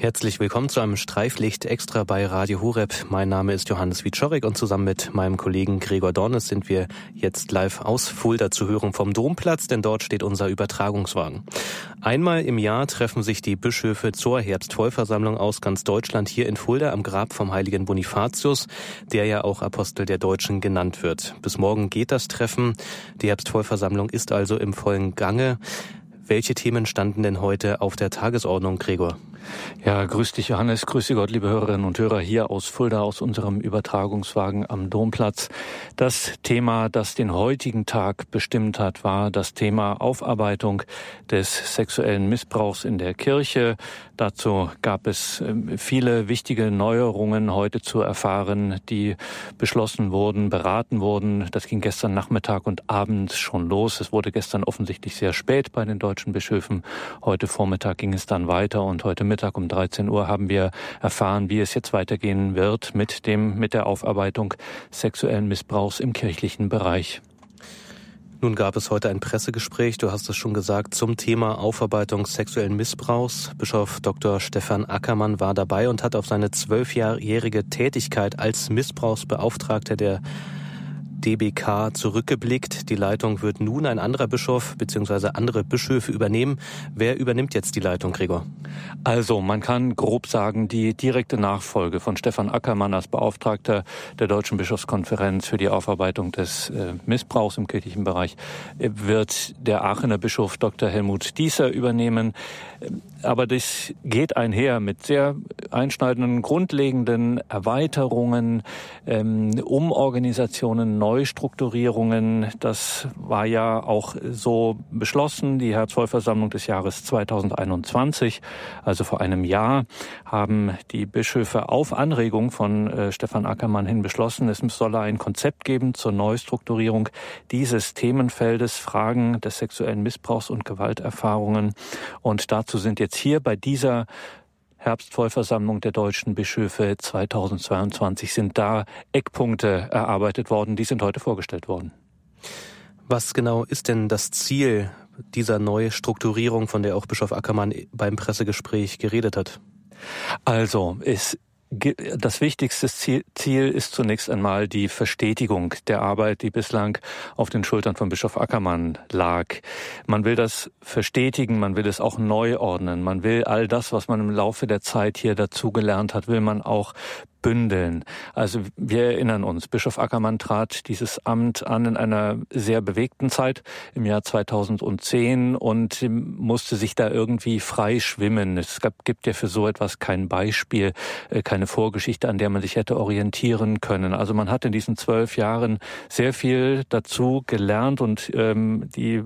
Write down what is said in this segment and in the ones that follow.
Herzlich willkommen zu einem Streiflicht extra bei Radio Horeb. Mein Name ist Johannes Wiczorek und zusammen mit meinem Kollegen Gregor Dornes sind wir jetzt live aus Fulda zu hören vom Domplatz, denn dort steht unser Übertragungswagen. Einmal im Jahr treffen sich die Bischöfe zur Herbstvollversammlung aus ganz Deutschland hier in Fulda am Grab vom heiligen Bonifatius, der ja auch Apostel der Deutschen genannt wird. Bis morgen geht das Treffen. Die Herbstvollversammlung ist also im vollen Gange. Welche Themen standen denn heute auf der Tagesordnung, Gregor? Ja, grüß dich Johannes, grüße Gott, liebe Hörerinnen und Hörer hier aus Fulda, aus unserem Übertragungswagen am Domplatz. Das Thema, das den heutigen Tag bestimmt hat, war das Thema Aufarbeitung des sexuellen Missbrauchs in der Kirche. Dazu gab es ähm, viele wichtige Neuerungen heute zu erfahren, die beschlossen wurden, beraten wurden. Das ging gestern Nachmittag und Abend schon los. Es wurde gestern offensichtlich sehr spät bei den deutschen Bischöfen. Heute Vormittag ging es dann weiter und heute Mittag um 13 Uhr haben wir erfahren, wie es jetzt weitergehen wird mit dem, mit der Aufarbeitung sexuellen Missbrauchs im kirchlichen Bereich. Nun gab es heute ein Pressegespräch, du hast es schon gesagt, zum Thema Aufarbeitung sexuellen Missbrauchs. Bischof Dr. Stefan Ackermann war dabei und hat auf seine zwölfjährige Tätigkeit als Missbrauchsbeauftragter der DBK zurückgeblickt. Die Leitung wird nun ein anderer Bischof bzw. andere Bischöfe übernehmen. Wer übernimmt jetzt die Leitung, Gregor? Also, man kann grob sagen, die direkte Nachfolge von Stefan Ackermann als Beauftragter der Deutschen Bischofskonferenz für die Aufarbeitung des äh, Missbrauchs im kirchlichen Bereich äh, wird der Aachener Bischof Dr. Helmut Dieser übernehmen. Aber das geht einher mit sehr einschneidenden, grundlegenden Erweiterungen, ähm, Umorganisationen, Neustrukturierungen. Das war ja auch so beschlossen. Die Herzvollversammlung des Jahres 2021, also vor einem Jahr, haben die Bischöfe auf Anregung von äh, Stefan Ackermann hin beschlossen, es solle ein Konzept geben zur Neustrukturierung dieses Themenfeldes, Fragen des sexuellen Missbrauchs und Gewalterfahrungen. Und dazu sind jetzt hier bei dieser Herbstvollversammlung der deutschen Bischöfe 2022 sind da Eckpunkte erarbeitet worden, die sind heute vorgestellt worden. Was genau ist denn das Ziel dieser Neustrukturierung, von der auch Bischof Ackermann beim Pressegespräch geredet hat? Also, es das wichtigste Ziel ist zunächst einmal die Verstetigung der Arbeit, die bislang auf den Schultern von Bischof Ackermann lag. Man will das verstetigen, man will es auch neu ordnen, man will all das, was man im Laufe der Zeit hier dazugelernt hat, will man auch bündeln. Also wir erinnern uns, Bischof Ackermann trat dieses Amt an in einer sehr bewegten Zeit im Jahr 2010 und musste sich da irgendwie frei schwimmen. Es gab, gibt ja für so etwas kein Beispiel, äh, keine Vorgeschichte, an der man sich hätte orientieren können. Also man hat in diesen zwölf Jahren sehr viel dazu gelernt und ähm, die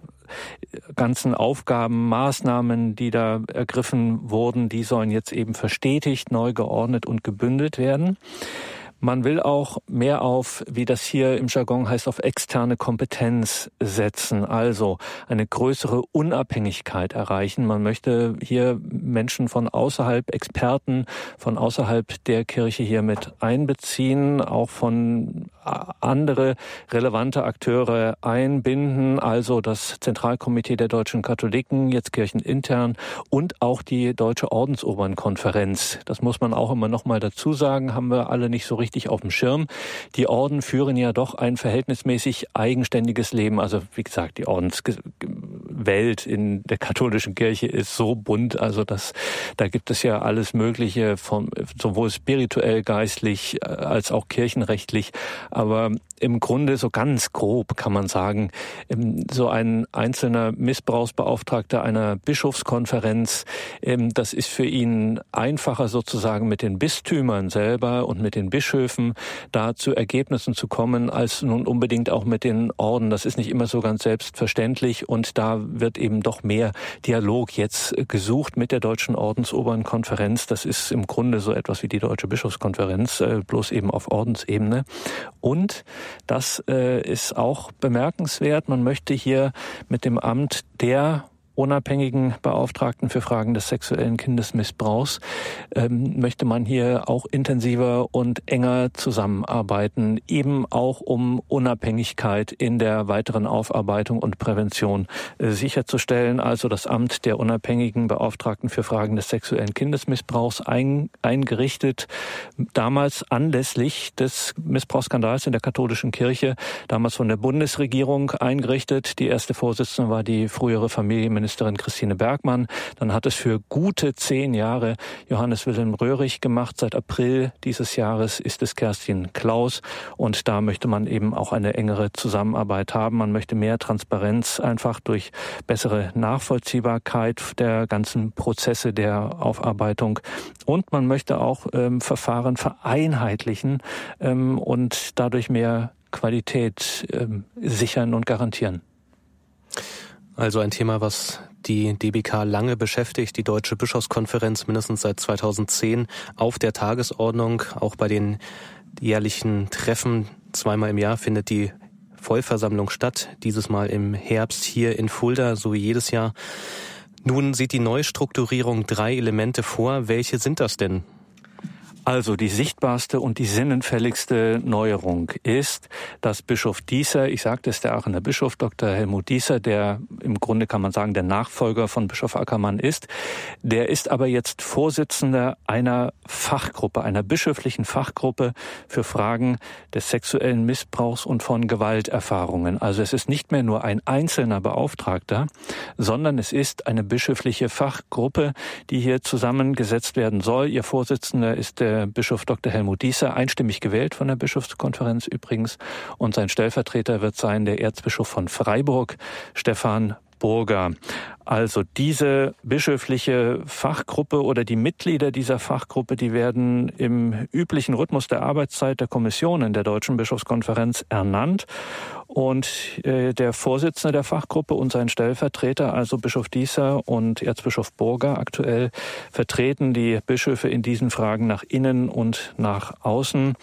ganzen Aufgaben, Maßnahmen, die da ergriffen wurden, die sollen jetzt eben verstetigt, neu geordnet und gebündelt werden. Man will auch mehr auf, wie das hier im Jargon heißt, auf externe Kompetenz setzen, also eine größere Unabhängigkeit erreichen. Man möchte hier Menschen von außerhalb, Experten von außerhalb der Kirche hier mit einbeziehen, auch von andere relevante Akteure einbinden, also das Zentralkomitee der deutschen Katholiken, jetzt kirchenintern und auch die Deutsche Ordensobernkonferenz. Das muss man auch immer noch mal dazu sagen, haben wir alle nicht so richtig auf dem Schirm. Die Orden führen ja doch ein verhältnismäßig eigenständiges Leben. Also wie gesagt, die Ordenswelt in der katholischen Kirche ist so bunt, also das, da gibt es ja alles Mögliche, von, sowohl spirituell, geistlich äh, als auch kirchenrechtlich. Aber im Grunde so ganz grob kann man sagen, ähm, so ein einzelner Missbrauchsbeauftragter einer Bischofskonferenz, ähm, das ist für ihn einfacher sozusagen mit den Bistümern selber und mit den Bischöfen da zu Ergebnissen zu kommen, als nun unbedingt auch mit den Orden. Das ist nicht immer so ganz selbstverständlich und da wird eben doch mehr Dialog jetzt gesucht mit der Deutschen Ordensobernkonferenz. Das ist im Grunde so etwas wie die Deutsche Bischofskonferenz, äh, bloß eben auf Ordensebene. Und das äh, ist auch bemerkenswert. Man möchte hier mit dem Amt der unabhängigen Beauftragten für Fragen des sexuellen Kindesmissbrauchs ähm, möchte man hier auch intensiver und enger zusammenarbeiten, eben auch um Unabhängigkeit in der weiteren Aufarbeitung und Prävention äh, sicherzustellen. Also das Amt der unabhängigen Beauftragten für Fragen des sexuellen Kindesmissbrauchs ein, eingerichtet, damals anlässlich des Missbrauchsskandals in der katholischen Kirche, damals von der Bundesregierung eingerichtet. Die erste Vorsitzende war die frühere Familienministerin Christine Bergmann. Dann hat es für gute zehn Jahre Johannes Wilhelm Röhrig gemacht. Seit April dieses Jahres ist es Kerstin Klaus. Und da möchte man eben auch eine engere Zusammenarbeit haben. Man möchte mehr Transparenz einfach durch bessere Nachvollziehbarkeit der ganzen Prozesse der Aufarbeitung. Und man möchte auch ähm, Verfahren vereinheitlichen ähm, und dadurch mehr Qualität ähm, sichern und garantieren. Also ein Thema, was die DBK lange beschäftigt, die Deutsche Bischofskonferenz mindestens seit 2010 auf der Tagesordnung. Auch bei den jährlichen Treffen zweimal im Jahr findet die Vollversammlung statt, dieses Mal im Herbst hier in Fulda, so wie jedes Jahr. Nun sieht die Neustrukturierung drei Elemente vor. Welche sind das denn? Also die sichtbarste und die sinnenfälligste Neuerung ist, dass Bischof Dieser, ich sagte es, der Aachener Bischof Dr. Helmut Dieser, der im Grunde kann man sagen der Nachfolger von Bischof Ackermann ist, der ist aber jetzt Vorsitzender einer Fachgruppe, einer bischöflichen Fachgruppe für Fragen des sexuellen Missbrauchs und von Gewalterfahrungen. Also es ist nicht mehr nur ein einzelner Beauftragter, sondern es ist eine bischöfliche Fachgruppe, die hier zusammengesetzt werden soll. Ihr Vorsitzender ist der der Bischof Dr. Helmut Dieser, einstimmig gewählt von der Bischofskonferenz übrigens. Und sein Stellvertreter wird sein der Erzbischof von Freiburg, Stefan Burger. Also diese bischöfliche Fachgruppe oder die Mitglieder dieser Fachgruppe, die werden im üblichen Rhythmus der Arbeitszeit der Kommission in der Deutschen Bischofskonferenz ernannt. Und äh, der Vorsitzende der Fachgruppe und sein Stellvertreter, also Bischof Dieser und Erzbischof Burger aktuell, vertreten die Bischöfe in diesen Fragen nach innen und nach außen.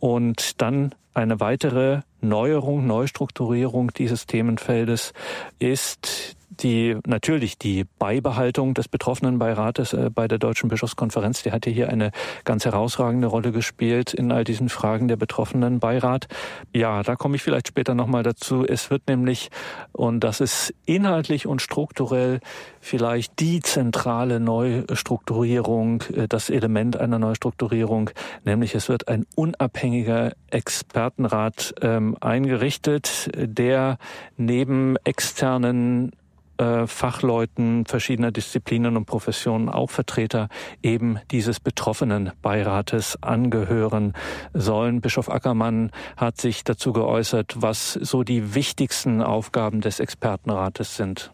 Und dann eine weitere Neuerung, Neustrukturierung dieses Themenfeldes ist die natürlich die Beibehaltung des betroffenen Beirates äh, bei der Deutschen Bischofskonferenz, die hatte hier eine ganz herausragende Rolle gespielt in all diesen Fragen der betroffenen Beirat. Ja, da komme ich vielleicht später nochmal dazu. Es wird nämlich, und das ist inhaltlich und strukturell vielleicht die zentrale Neustrukturierung, äh, das Element einer Neustrukturierung, nämlich es wird ein unabhängiger Expertenrat ähm, eingerichtet, der neben externen Fachleuten verschiedener Disziplinen und Professionen, auch Vertreter eben dieses betroffenen Beirates angehören sollen. Bischof Ackermann hat sich dazu geäußert, was so die wichtigsten Aufgaben des Expertenrates sind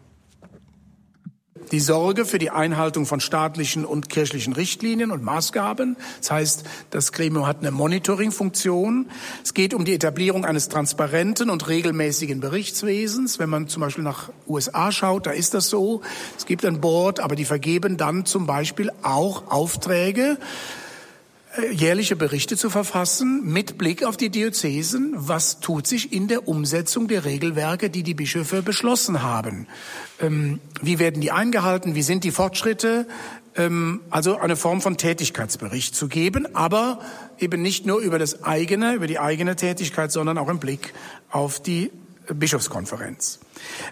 die Sorge für die Einhaltung von staatlichen und kirchlichen Richtlinien und Maßgaben. Das heißt, das Gremium hat eine Monitoringfunktion. Es geht um die Etablierung eines transparenten und regelmäßigen Berichtswesens. Wenn man zum Beispiel nach USA schaut, da ist das so. Es gibt ein Board, aber die vergeben dann zum Beispiel auch Aufträge jährliche Berichte zu verfassen mit Blick auf die Diözesen. Was tut sich in der Umsetzung der Regelwerke, die die Bischöfe beschlossen haben? Ähm, wie werden die eingehalten? Wie sind die Fortschritte? Ähm, also eine Form von Tätigkeitsbericht zu geben, aber eben nicht nur über das eigene, über die eigene Tätigkeit, sondern auch im Blick auf die Bischofskonferenz.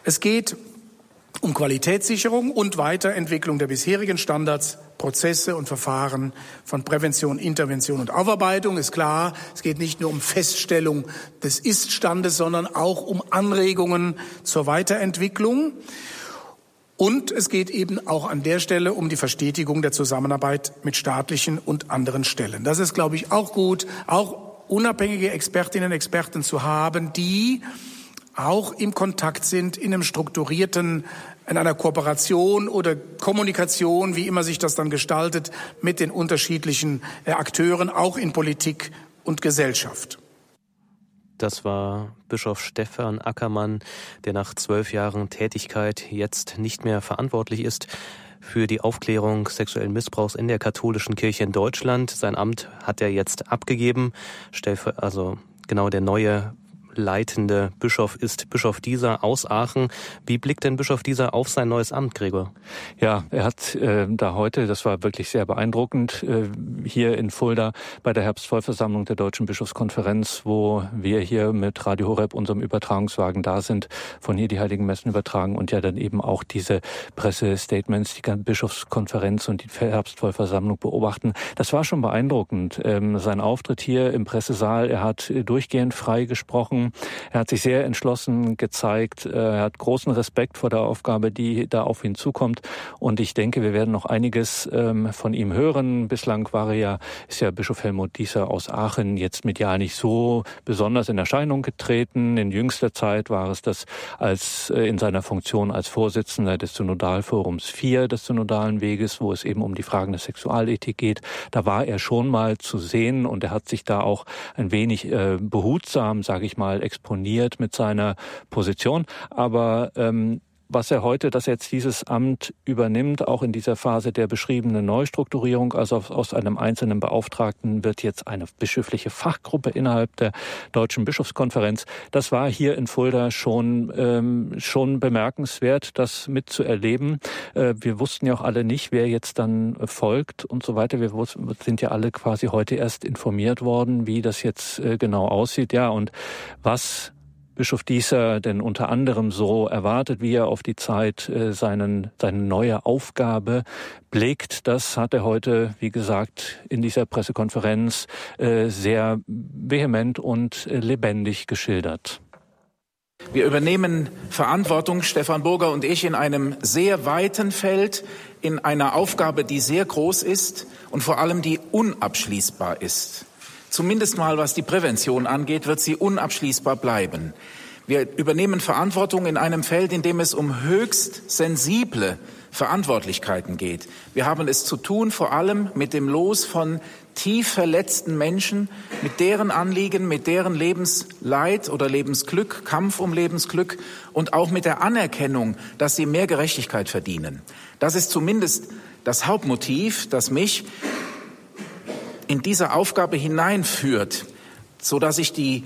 Es geht um Qualitätssicherung und Weiterentwicklung der bisherigen Standards, Prozesse und Verfahren von Prävention, Intervention und Aufarbeitung. Ist klar, es geht nicht nur um Feststellung des Iststandes, sondern auch um Anregungen zur Weiterentwicklung. Und es geht eben auch an der Stelle um die Verstetigung der Zusammenarbeit mit staatlichen und anderen Stellen. Das ist, glaube ich, auch gut, auch unabhängige Expertinnen und Experten zu haben, die auch im Kontakt sind in einem strukturierten in einer Kooperation oder Kommunikation, wie immer sich das dann gestaltet, mit den unterschiedlichen äh, Akteuren, auch in Politik und Gesellschaft. Das war Bischof Stefan Ackermann, der nach zwölf Jahren Tätigkeit jetzt nicht mehr verantwortlich ist für die Aufklärung sexuellen Missbrauchs in der katholischen Kirche in Deutschland. Sein Amt hat er jetzt abgegeben, also genau der neue leitende Bischof ist Bischof Dieser aus Aachen. Wie blickt denn Bischof Dieser auf sein neues Amt, Gregor? Ja, er hat äh, da heute, das war wirklich sehr beeindruckend, äh, hier in Fulda bei der Herbstvollversammlung der Deutschen Bischofskonferenz, wo wir hier mit Radio Horeb, unserem Übertragungswagen, da sind, von hier die Heiligen Messen übertragen und ja dann eben auch diese Pressestatements, die Bischofskonferenz und die Herbstvollversammlung beobachten. Das war schon beeindruckend. Ähm, sein Auftritt hier im Pressesaal, er hat durchgehend frei gesprochen, er hat sich sehr entschlossen gezeigt, er hat großen Respekt vor der Aufgabe, die da auf ihn zukommt und ich denke, wir werden noch einiges ähm, von ihm hören. Bislang war er ja, ist ja Bischof Helmut Dieser aus Aachen jetzt medial nicht so besonders in Erscheinung getreten. In jüngster Zeit war es das als äh, in seiner Funktion als Vorsitzender des Synodalforums 4 des Synodalen Weges, wo es eben um die Fragen der Sexualethik geht. Da war er schon mal zu sehen und er hat sich da auch ein wenig äh, behutsam, sage ich mal, exponiert mit seiner Position. Aber ähm, was er heute, dass er jetzt dieses Amt übernimmt, auch in dieser Phase der beschriebenen Neustrukturierung, also aus einem einzelnen Beauftragten wird jetzt eine bischöfliche Fachgruppe innerhalb der Deutschen Bischofskonferenz. Das war hier in Fulda schon, ähm, schon bemerkenswert, das mitzuerleben. Äh, wir wussten ja auch alle nicht, wer jetzt dann folgt und so weiter. Wir sind ja alle quasi heute erst informiert worden, wie das jetzt äh, genau aussieht. Ja, und was Bischof Dieser denn unter anderem so erwartet, wie er auf die Zeit äh, seinen, seine neue Aufgabe blickt. Das hat er heute, wie gesagt, in dieser Pressekonferenz äh, sehr vehement und äh, lebendig geschildert. Wir übernehmen Verantwortung, Stefan Burger und ich, in einem sehr weiten Feld, in einer Aufgabe, die sehr groß ist und vor allem die unabschließbar ist zumindest mal was die Prävention angeht, wird sie unabschließbar bleiben. Wir übernehmen Verantwortung in einem Feld, in dem es um höchst sensible Verantwortlichkeiten geht. Wir haben es zu tun vor allem mit dem Los von tief verletzten Menschen, mit deren Anliegen, mit deren Lebensleid oder Lebensglück, Kampf um Lebensglück und auch mit der Anerkennung, dass sie mehr Gerechtigkeit verdienen. Das ist zumindest das Hauptmotiv, das mich in diese Aufgabe hineinführt, so dass ich die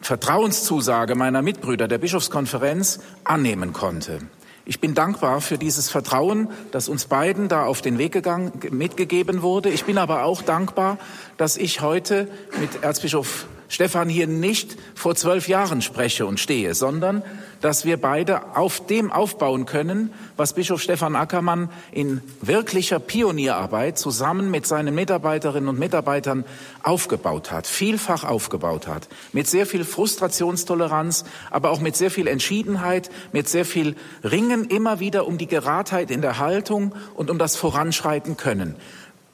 Vertrauenszusage meiner Mitbrüder der Bischofskonferenz annehmen konnte. Ich bin dankbar für dieses Vertrauen, das uns beiden da auf den Weg gegangen, mitgegeben wurde. Ich bin aber auch dankbar, dass ich heute mit Erzbischof Stefan hier nicht vor zwölf Jahren spreche und stehe, sondern dass wir beide auf dem aufbauen können, was Bischof Stefan Ackermann in wirklicher Pionierarbeit zusammen mit seinen Mitarbeiterinnen und Mitarbeitern aufgebaut hat, vielfach aufgebaut hat, mit sehr viel Frustrationstoleranz, aber auch mit sehr viel Entschiedenheit, mit sehr viel Ringen immer wieder um die Geradheit in der Haltung und um das Voranschreiten können.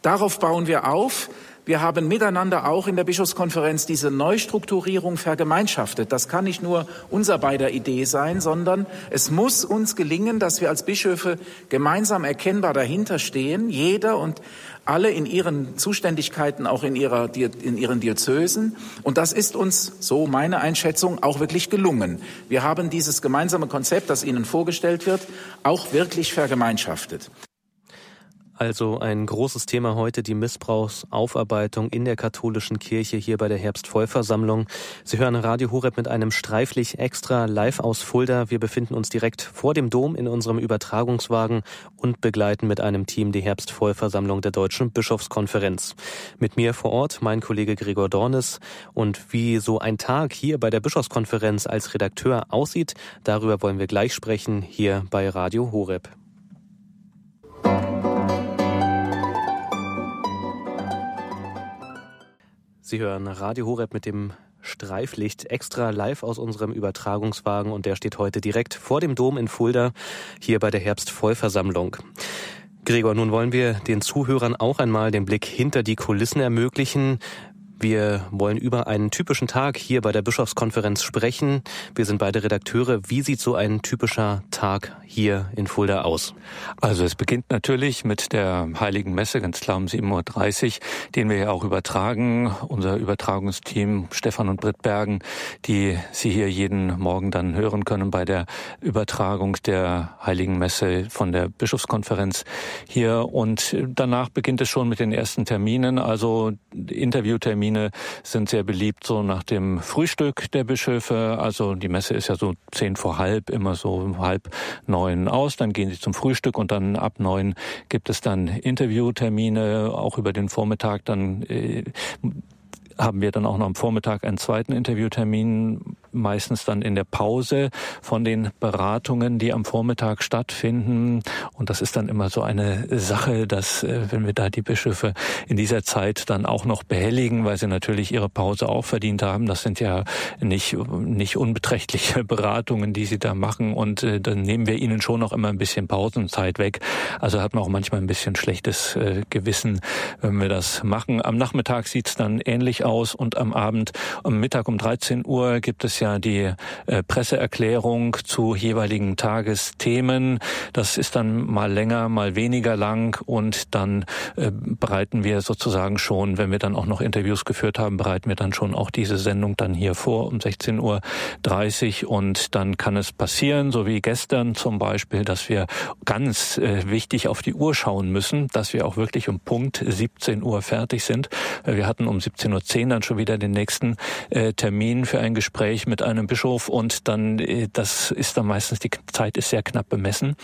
Darauf bauen wir auf. Wir haben miteinander auch in der Bischofskonferenz diese Neustrukturierung vergemeinschaftet. Das kann nicht nur unser beider Idee sein, sondern es muss uns gelingen, dass wir als Bischöfe gemeinsam erkennbar dahinter stehen, jeder und alle in ihren Zuständigkeiten, auch in, ihrer, in ihren Diözesen. Und das ist uns, so meine Einschätzung, auch wirklich gelungen. Wir haben dieses gemeinsame Konzept, das Ihnen vorgestellt wird, auch wirklich vergemeinschaftet. Also ein großes Thema heute, die Missbrauchsaufarbeitung in der katholischen Kirche hier bei der Herbstvollversammlung. Sie hören Radio Horeb mit einem Streiflich extra live aus Fulda. Wir befinden uns direkt vor dem Dom in unserem Übertragungswagen und begleiten mit einem Team die Herbstvollversammlung der Deutschen Bischofskonferenz. Mit mir vor Ort mein Kollege Gregor Dornes und wie so ein Tag hier bei der Bischofskonferenz als Redakteur aussieht, darüber wollen wir gleich sprechen hier bei Radio Horeb. Sie hören Radio Horeb mit dem Streiflicht extra live aus unserem Übertragungswagen und der steht heute direkt vor dem Dom in Fulda hier bei der Herbstvollversammlung. Gregor, nun wollen wir den Zuhörern auch einmal den Blick hinter die Kulissen ermöglichen. Wir wollen über einen typischen Tag hier bei der Bischofskonferenz sprechen. Wir sind beide Redakteure. Wie sieht so ein typischer Tag hier in Fulda aus? Also es beginnt natürlich mit der Heiligen Messe, ganz klar um 7.30 Uhr, den wir ja auch übertragen. Unser Übertragungsteam Stefan und Britt Bergen, die Sie hier jeden Morgen dann hören können bei der Übertragung der Heiligen Messe von der Bischofskonferenz hier. Und danach beginnt es schon mit den ersten Terminen, also Interviewterminen Termine sind sehr beliebt, so nach dem Frühstück der Bischöfe. Also die Messe ist ja so zehn vor halb, immer so halb neun aus. Dann gehen sie zum Frühstück und dann ab neun gibt es dann Interviewtermine, auch über den Vormittag. Dann äh, haben wir dann auch noch am Vormittag einen zweiten Interviewtermin meistens dann in der Pause von den Beratungen, die am Vormittag stattfinden. Und das ist dann immer so eine Sache, dass äh, wenn wir da die Bischöfe in dieser Zeit dann auch noch behelligen, weil sie natürlich ihre Pause auch verdient haben, das sind ja nicht, nicht unbeträchtliche Beratungen, die sie da machen. Und äh, dann nehmen wir ihnen schon noch immer ein bisschen Pausenzeit weg. Also hat man auch manchmal ein bisschen schlechtes äh, Gewissen, wenn wir das machen. Am Nachmittag sieht's dann ähnlich aus und am Abend, am Mittag um 13 Uhr gibt es ja ja die äh, Presseerklärung zu jeweiligen Tagesthemen. Das ist dann mal länger, mal weniger lang und dann äh, bereiten wir sozusagen schon, wenn wir dann auch noch Interviews geführt haben, bereiten wir dann schon auch diese Sendung dann hier vor um 16.30 Uhr und dann kann es passieren, so wie gestern zum Beispiel, dass wir ganz äh, wichtig auf die Uhr schauen müssen, dass wir auch wirklich um Punkt 17 Uhr fertig sind. Wir hatten um 17.10 Uhr dann schon wieder den nächsten Termin für ein Gespräch mit mit einem Bischof und dann, äh, das ist dann meistens, die Zeit ist sehr knapp bemessen,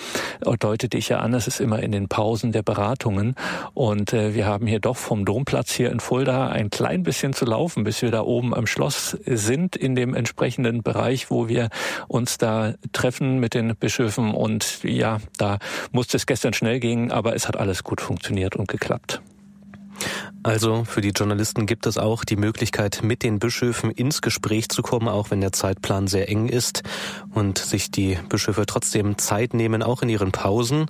deutete ich ja an, es ist immer in den Pausen der Beratungen. Und äh, wir haben hier doch vom Domplatz hier in Fulda ein klein bisschen zu laufen, bis wir da oben am Schloss sind, in dem entsprechenden Bereich, wo wir uns da treffen mit den Bischöfen. Und ja, da musste es gestern schnell gehen, aber es hat alles gut funktioniert und geklappt. Also für die Journalisten gibt es auch die Möglichkeit, mit den Bischöfen ins Gespräch zu kommen, auch wenn der Zeitplan sehr eng ist und sich die Bischöfe trotzdem Zeit nehmen, auch in ihren Pausen.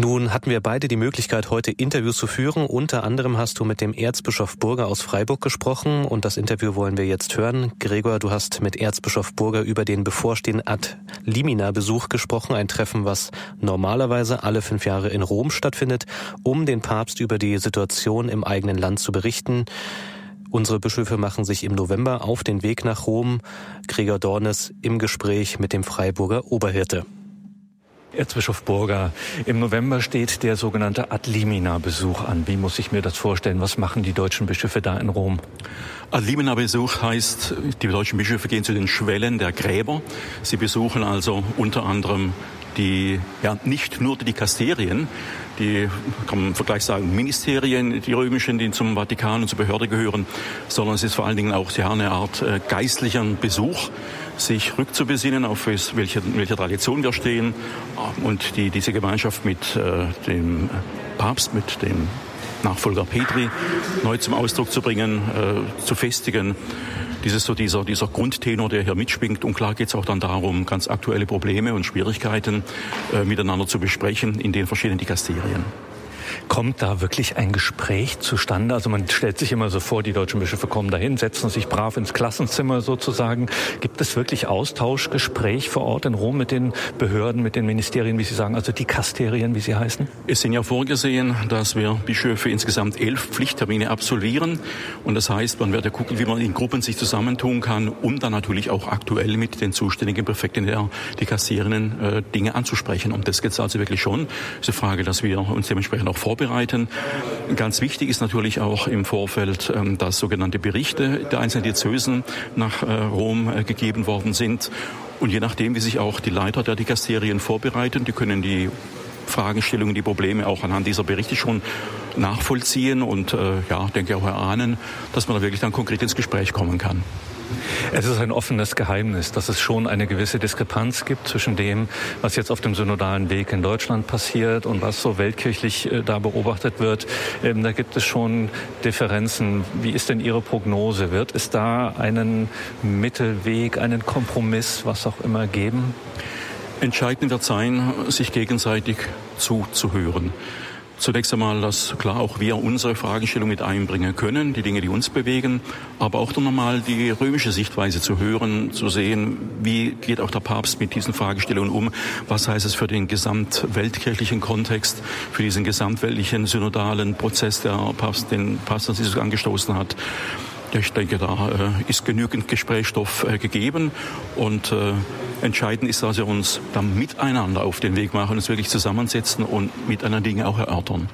Nun hatten wir beide die Möglichkeit, heute Interviews zu führen. Unter anderem hast du mit dem Erzbischof Burger aus Freiburg gesprochen und das Interview wollen wir jetzt hören. Gregor, du hast mit Erzbischof Burger über den bevorstehenden Ad Limina Besuch gesprochen, ein Treffen, was normalerweise alle fünf Jahre in Rom stattfindet, um den Papst über die Situation im eigenen Land zu berichten. Unsere Bischöfe machen sich im November auf den Weg nach Rom. Gregor Dornes im Gespräch mit dem Freiburger Oberhirte. Erzbischof Burger, im November steht der sogenannte Adlimina-Besuch an. Wie muss ich mir das vorstellen? Was machen die deutschen Bischöfe da in Rom? Adlimina-Besuch heißt, die deutschen Bischöfe gehen zu den Schwellen der Gräber. Sie besuchen also unter anderem die, ja, nicht nur die Dikasterien, die, kann man im Vergleich sagen, Ministerien, die römischen, die zum Vatikan und zur Behörde gehören, sondern es ist vor allen Dingen auch ja, eine Art äh, geistlichen Besuch, sich rückzubesinnen, auf welche, welche Tradition wir stehen und die, diese Gemeinschaft mit äh, dem Papst, mit dem Nachfolger Petri neu zum Ausdruck zu bringen, äh, zu festigen. Das ist so dieser, dieser Grundtenor, der hier mitschwingt. Und klar geht es auch dann darum, ganz aktuelle Probleme und Schwierigkeiten äh, miteinander zu besprechen in den verschiedenen Dikasterien. Kommt da wirklich ein Gespräch zustande? Also man stellt sich immer so vor, die deutschen Bischöfe kommen dahin, setzen sich brav ins Klassenzimmer sozusagen. Gibt es wirklich Austausch, Gespräch vor Ort in Rom mit den Behörden, mit den Ministerien, wie Sie sagen, also die Kasterien, wie sie heißen? Es sind ja vorgesehen, dass wir Bischöfe insgesamt elf Pflichttermine absolvieren. Und das heißt, man wird ja gucken, wie man in Gruppen sich zusammentun kann, um dann natürlich auch aktuell mit den zuständigen Präfekten der die Kassierenden äh, Dinge anzusprechen. Und das geht also wirklich schon. Es ist eine Frage, dass wir uns dementsprechend auch vorbereiten vorbereiten. Ganz wichtig ist natürlich auch im Vorfeld, ähm, dass sogenannte Berichte der einzelnen Diözesen nach äh, Rom äh, gegeben worden sind. Und je nachdem, wie sich auch die Leiter der Dikasterien vorbereiten, die können die Fragestellungen, die Probleme auch anhand dieser Berichte schon nachvollziehen und äh, ja, denke auch erahnen, dass man da wirklich dann konkret ins Gespräch kommen kann. Es ist ein offenes Geheimnis, dass es schon eine gewisse Diskrepanz gibt zwischen dem, was jetzt auf dem synodalen Weg in Deutschland passiert und was so weltkirchlich äh, da beobachtet wird. Ähm, da gibt es schon Differenzen. Wie ist denn Ihre Prognose? Wird es da einen Mittelweg, einen Kompromiss, was auch immer geben? Entscheidend wird sein, sich gegenseitig zuzuhören. Zunächst einmal, dass klar auch wir unsere Fragestellung mit einbringen können, die Dinge, die uns bewegen, aber auch nochmal die römische Sichtweise zu hören, zu sehen, wie geht auch der Papst mit diesen Fragestellungen um, was heißt es für den gesamtweltkirchlichen Kontext, für diesen gesamtweltlichen synodalen Prozess, der Papst, den Papst Franziskus angestoßen hat. Ich denke, da äh, ist genügend Gesprächsstoff äh, gegeben und äh, entscheidend ist, dass wir uns dann miteinander auf den Weg machen, uns wirklich zusammensetzen und miteinander Dinge auch erörtern.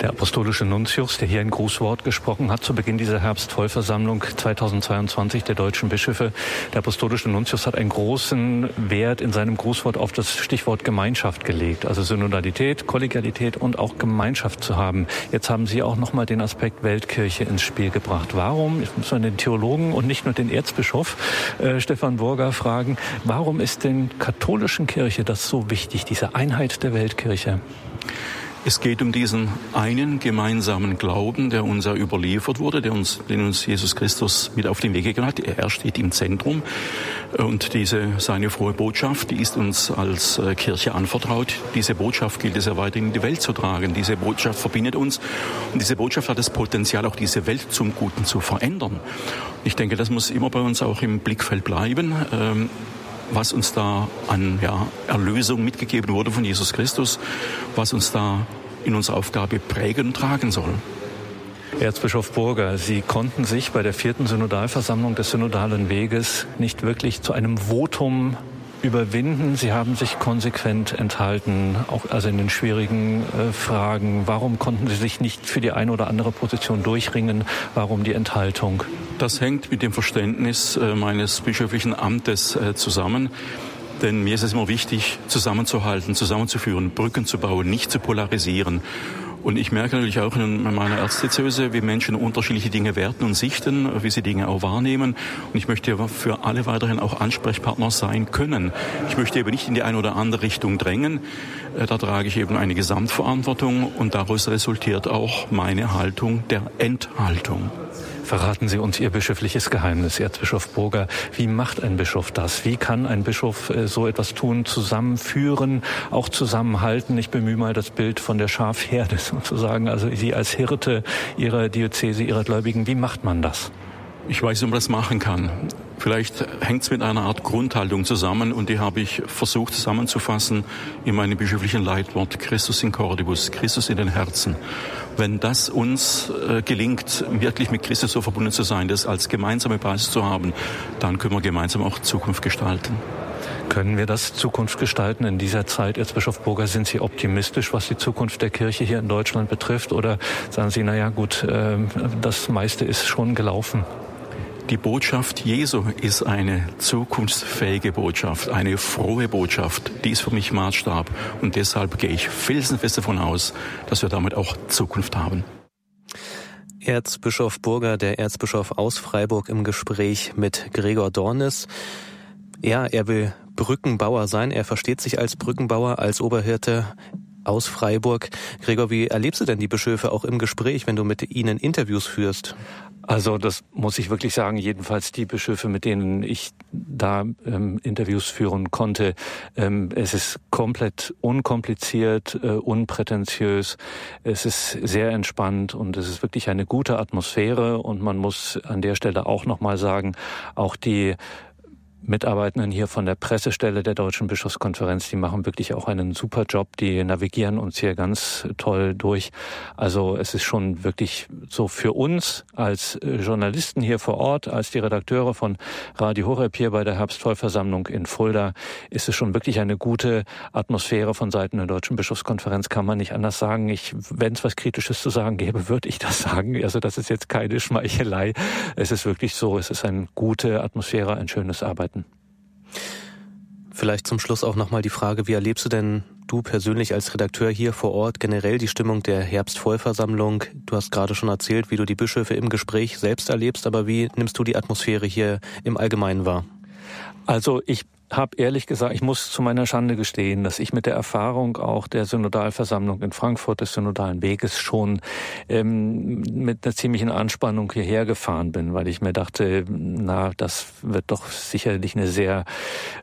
Der apostolische Nuntius, der hier ein Grußwort gesprochen hat zu Beginn dieser Herbstvollversammlung 2022 der deutschen Bischöfe, der apostolische Nuntius hat einen großen Wert in seinem Grußwort auf das Stichwort Gemeinschaft gelegt, also Synodalität, Kollegialität und auch Gemeinschaft zu haben. Jetzt haben Sie auch nochmal den Aspekt Weltkirche ins Spiel gebracht. Warum, muss man den Theologen und nicht nur den Erzbischof äh, Stefan Burger fragen, warum ist den katholischen Kirche das so wichtig, diese Einheit der Weltkirche? Es geht um diesen einen gemeinsamen Glauben, der uns ja überliefert wurde, der uns, den uns Jesus Christus mit auf den Weg gegeben hat. Er steht im Zentrum. Und diese, seine frohe Botschaft, die ist uns als äh, Kirche anvertraut. Diese Botschaft gilt es ja weiterhin in die Welt zu tragen. Diese Botschaft verbindet uns. Und diese Botschaft hat das Potenzial, auch diese Welt zum Guten zu verändern. Ich denke, das muss immer bei uns auch im Blickfeld bleiben. Was uns da an ja, Erlösung mitgegeben wurde von Jesus Christus, was uns da in unserer Aufgabe prägen und tragen soll. Erzbischof Burger, Sie konnten sich bei der vierten Synodalversammlung des Synodalen Weges nicht wirklich zu einem Votum überwinden. Sie haben sich konsequent enthalten, auch also in den schwierigen äh, Fragen. Warum konnten Sie sich nicht für die eine oder andere Position durchringen? Warum die Enthaltung? Das hängt mit dem Verständnis äh, meines bischöflichen Amtes äh, zusammen. Denn mir ist es immer wichtig, zusammenzuhalten, zusammenzuführen, Brücken zu bauen, nicht zu polarisieren. Und ich merke natürlich auch in meiner Erzdiözese, wie Menschen unterschiedliche Dinge werten und sichten, wie sie Dinge auch wahrnehmen. Und ich möchte für alle weiterhin auch Ansprechpartner sein können. Ich möchte eben nicht in die eine oder andere Richtung drängen. Äh, da trage ich eben eine Gesamtverantwortung und daraus resultiert auch meine Haltung der Enthaltung. Verraten Sie uns Ihr bischöfliches Geheimnis, Erzbischof Burger. Wie macht ein Bischof das? Wie kann ein Bischof äh, so etwas tun, zusammenführen, auch zusammenhalten? Ich bemühe mal das Bild von der Schafherde sozusagen, also Sie als Hirte Ihrer Diözese, Ihrer Gläubigen. Wie macht man das? Ich weiß, wie man das machen kann. Vielleicht hängt es mit einer Art Grundhaltung zusammen und die habe ich versucht zusammenzufassen in meinem bischöflichen Leitwort Christus in Cordibus, Christus in den Herzen. Wenn das uns äh, gelingt, wirklich mit Christus so verbunden zu sein, das als gemeinsame Basis zu haben, dann können wir gemeinsam auch Zukunft gestalten. Können wir das Zukunft gestalten in dieser Zeit? Erzbischof Burger, sind Sie optimistisch, was die Zukunft der Kirche hier in Deutschland betrifft? Oder sagen Sie, naja gut, äh, das meiste ist schon gelaufen? Die Botschaft Jesu ist eine zukunftsfähige Botschaft, eine frohe Botschaft. Die ist für mich Maßstab. Und deshalb gehe ich felsenfest davon aus, dass wir damit auch Zukunft haben. Erzbischof Burger, der Erzbischof aus Freiburg im Gespräch mit Gregor Dornis. Ja, er will Brückenbauer sein. Er versteht sich als Brückenbauer, als Oberhirte aus Freiburg. Gregor, wie erlebst du denn die Bischöfe auch im Gespräch, wenn du mit ihnen Interviews führst? Also das muss ich wirklich sagen, jedenfalls die Bischöfe, mit denen ich da ähm, Interviews führen konnte, ähm, es ist komplett unkompliziert, äh, unprätentiös, es ist sehr entspannt und es ist wirklich eine gute Atmosphäre und man muss an der Stelle auch nochmal sagen, auch die Mitarbeitenden hier von der Pressestelle der Deutschen Bischofskonferenz, die machen wirklich auch einen super Job. Die navigieren uns hier ganz toll durch. Also es ist schon wirklich so für uns als äh, Journalisten hier vor Ort, als die Redakteure von Radio Horeb hier bei der Herbstvollversammlung in Fulda, ist es schon wirklich eine gute Atmosphäre von Seiten der Deutschen Bischofskonferenz. Kann man nicht anders sagen. Ich, wenn es was Kritisches zu sagen gäbe, würde ich das sagen. Also das ist jetzt keine Schmeichelei. Es ist wirklich so. Es ist eine gute Atmosphäre, ein schönes Arbeiten. Vielleicht zum Schluss auch nochmal die Frage, wie erlebst du denn du persönlich als Redakteur hier vor Ort generell die Stimmung der Herbstvollversammlung? Du hast gerade schon erzählt, wie du die Bischöfe im Gespräch selbst erlebst, aber wie nimmst du die Atmosphäre hier im Allgemeinen wahr? Also ich habe ehrlich gesagt, ich muss zu meiner Schande gestehen, dass ich mit der Erfahrung auch der Synodalversammlung in Frankfurt des Synodalen Weges schon ähm, mit einer ziemlichen Anspannung hierher gefahren bin, weil ich mir dachte, na, das wird doch sicherlich eine sehr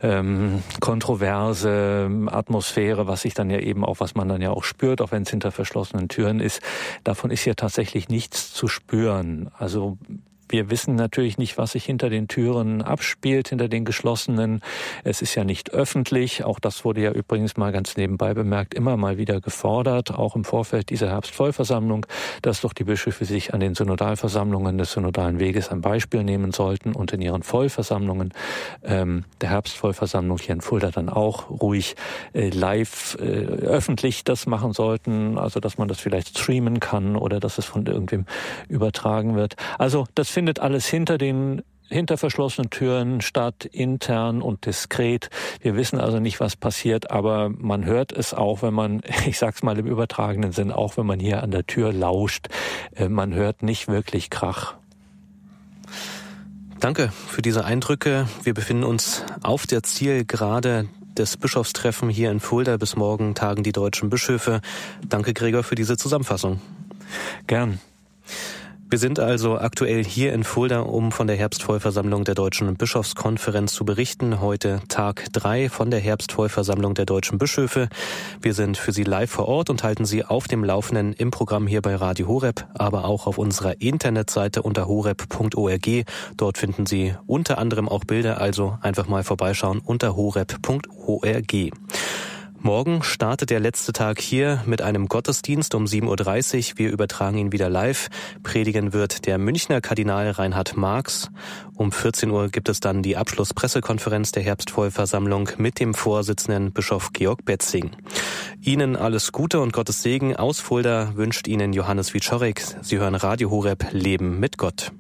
ähm, kontroverse Atmosphäre, was sich dann ja eben auch, was man dann ja auch spürt, auch wenn es hinter verschlossenen Türen ist. Davon ist ja tatsächlich nichts zu spüren. Also wir wissen natürlich nicht, was sich hinter den Türen abspielt, hinter den geschlossenen. Es ist ja nicht öffentlich. Auch das wurde ja übrigens mal ganz nebenbei bemerkt, immer mal wieder gefordert, auch im Vorfeld dieser Herbstvollversammlung, dass doch die Bischöfe sich an den Synodalversammlungen des Synodalen Weges ein Beispiel nehmen sollten und in ihren Vollversammlungen ähm, der Herbstvollversammlung hier in Fulda dann auch ruhig äh, live äh, öffentlich das machen sollten, also dass man das vielleicht streamen kann oder dass es von irgendwem übertragen wird. Also das findet alles hinter den hinter verschlossenen Türen statt, intern und diskret. Wir wissen also nicht, was passiert, aber man hört es auch, wenn man, ich sag's mal im übertragenen Sinn, auch wenn man hier an der Tür lauscht. Äh, man hört nicht wirklich Krach. Danke für diese Eindrücke. Wir befinden uns auf der Zielgerade des Bischofstreffen hier in Fulda. Bis morgen tagen die deutschen Bischöfe. Danke, Gregor, für diese Zusammenfassung. Gern. Wir sind also aktuell hier in Fulda, um von der Herbstvollversammlung der Deutschen Bischofskonferenz zu berichten. Heute Tag drei von der Herbstvollversammlung der Deutschen Bischöfe. Wir sind für Sie live vor Ort und halten Sie auf dem Laufenden im Programm hier bei Radio Horeb, aber auch auf unserer Internetseite unter horeb.org. Dort finden Sie unter anderem auch Bilder, also einfach mal vorbeischauen unter horeb.org. Morgen startet der letzte Tag hier mit einem Gottesdienst um 7.30 Uhr. Wir übertragen ihn wieder live. Predigen wird der Münchner Kardinal Reinhard Marx. Um 14 Uhr gibt es dann die Abschlusspressekonferenz der Herbstvollversammlung mit dem Vorsitzenden Bischof Georg Betzing. Ihnen alles Gute und Gottes Segen aus Fulda wünscht Ihnen Johannes Wiczorek. Sie hören Radio Horeb Leben mit Gott.